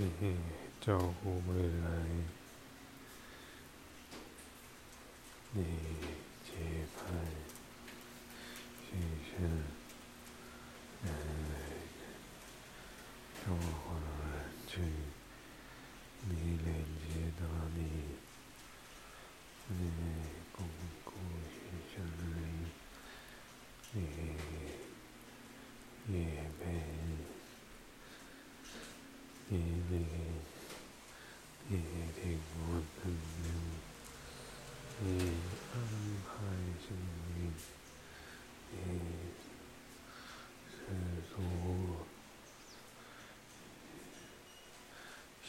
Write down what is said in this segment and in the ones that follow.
นี่เจ้าหูมือไหนี่ 你，你听我命令，你安排指令，你是做秀。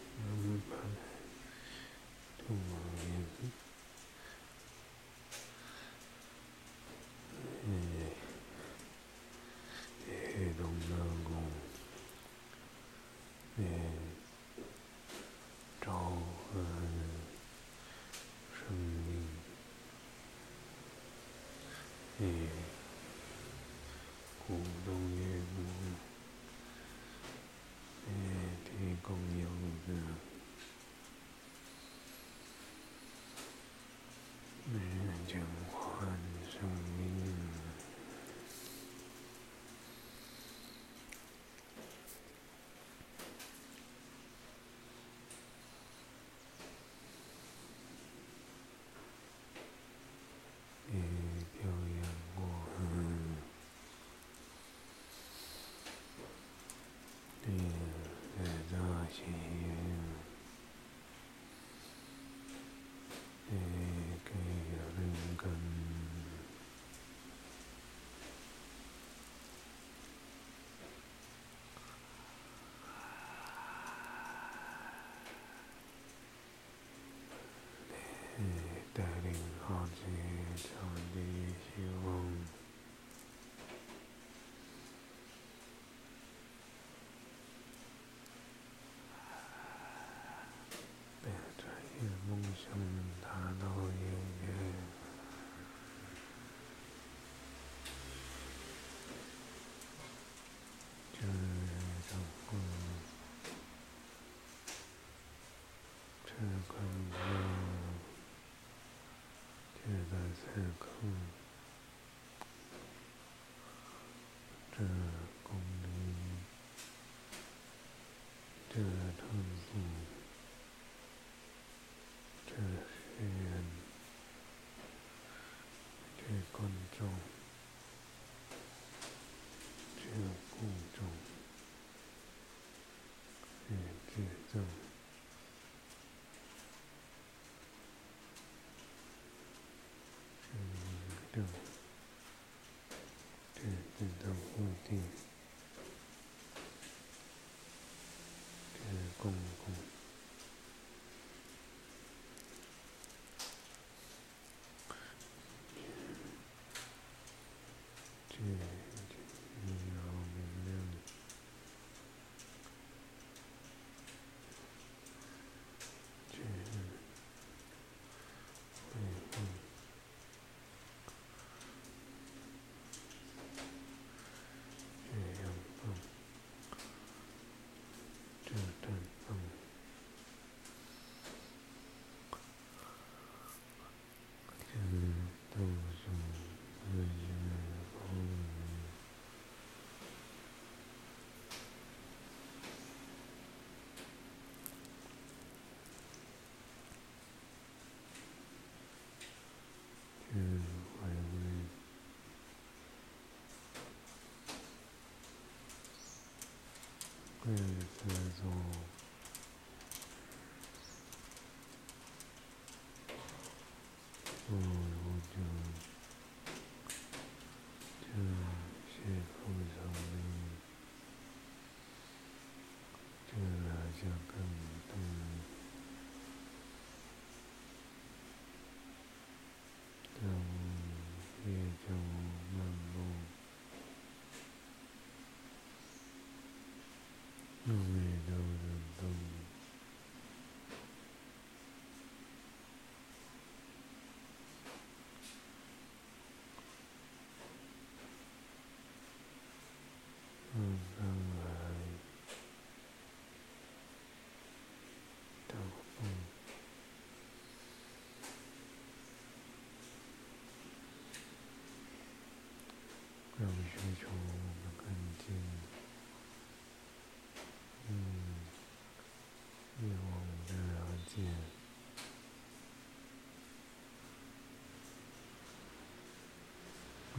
太坑了现在太坑这製造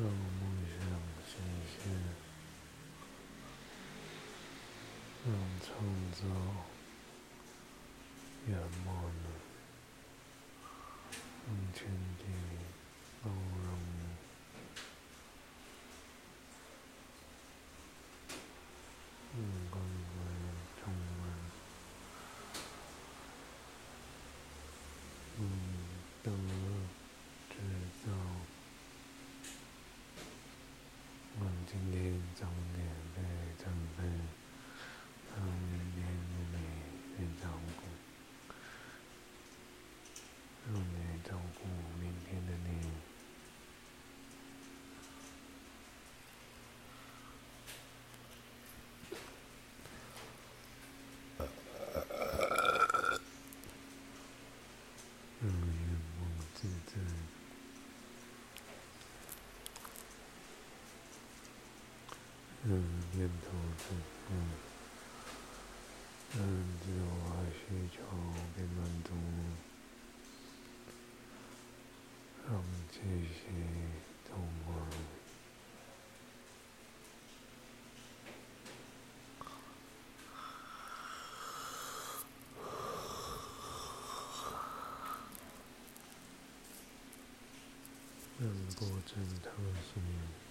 让梦想实现，让创造圆满了，让天地包容。今天早点被长辈，他明天的你去照顾，让你照顾明天的你。让眼梦自在。嗯，念头是嗯，嗯，自我需求被满足，让这些通过，让过程特殊。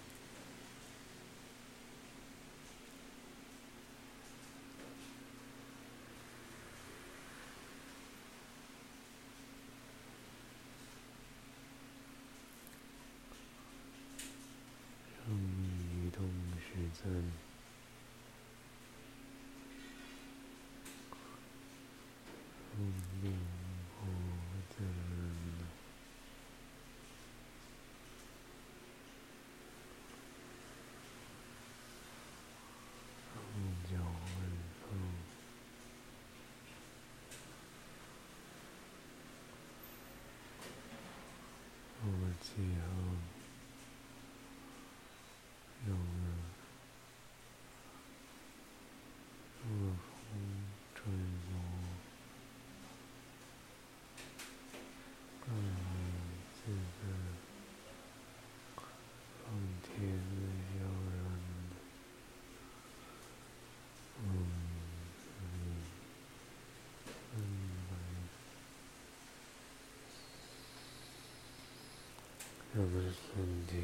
我们身体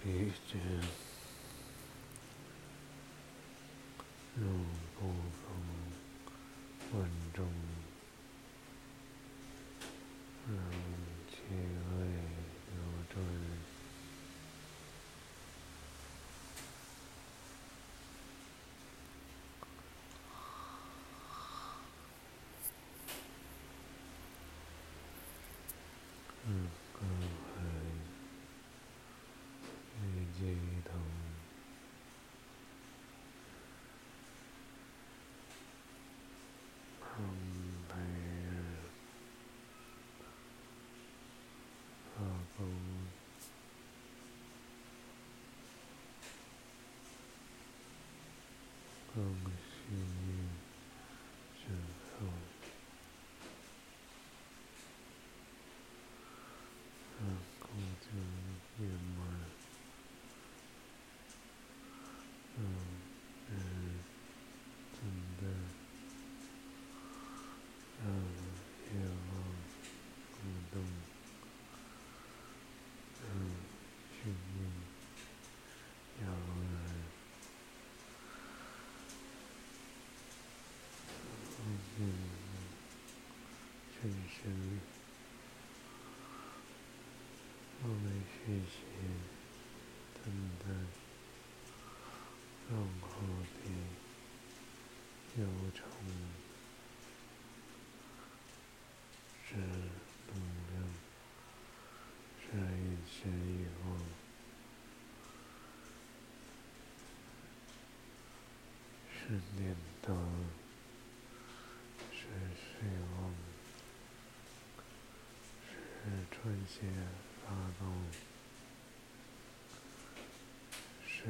皮质更幸运之后，让过程圆满，让人真。心深深，我们学习等待，然后的有从是能量，是一切以后，是念头。是欲望春些发动，是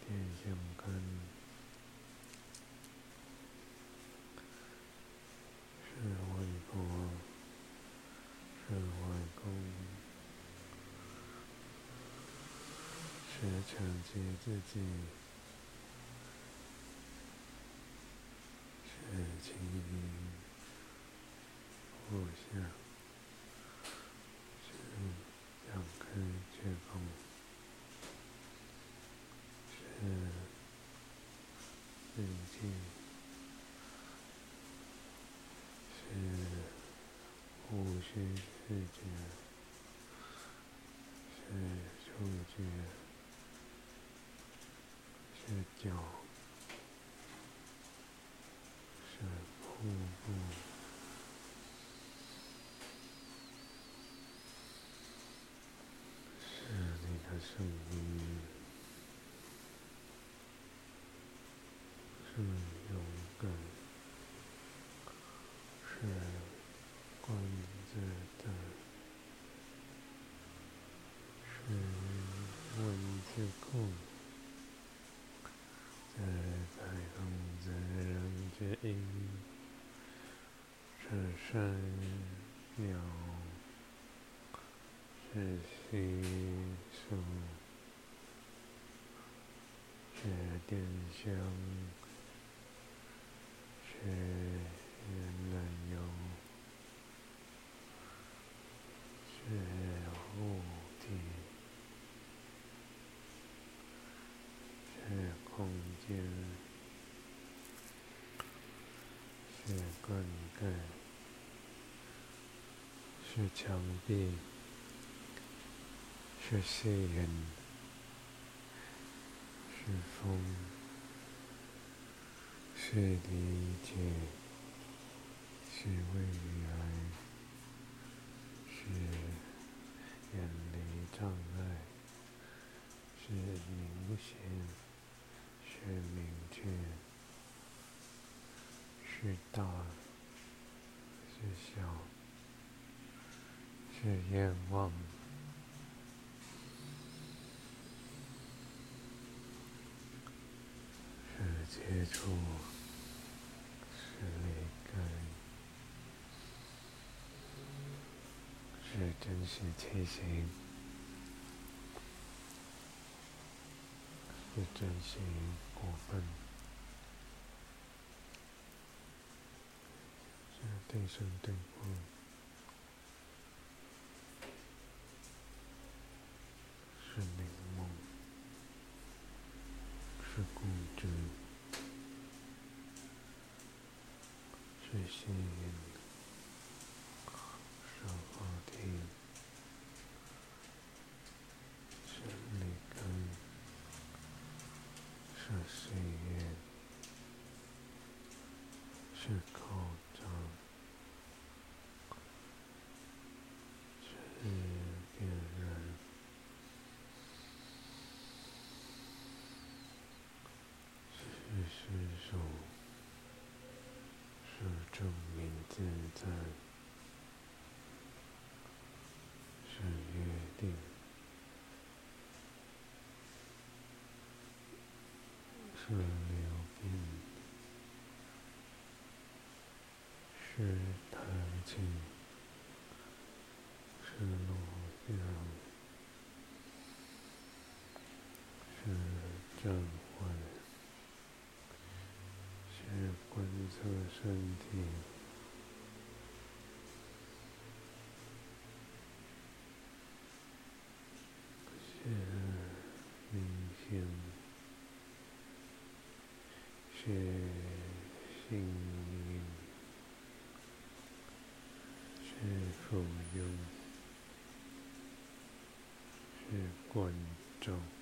电线根，是微波，是外功，是承接自己，是清明，互相。是视觉，是触觉，是脚，是腹部，是你的声音，是勇敢，是关。是的，是文字空，在彩虹自然之音，是山鸟，是溪水，是电箱，是。是物体，是空间，是灌溉，是墙壁，是夕阳，是风，是理解，是未来。是远离障碍，是明显，是明确，是大，是小，是愿望，是接触，是离开。是真实体型，是真心过分，是对生对破，是凝梦，是固执，是吸引。是口罩，是自在，是约定，是流变。是弹琴，是录像，是正换，是观测身体，是是。幸运，是富有，是观众。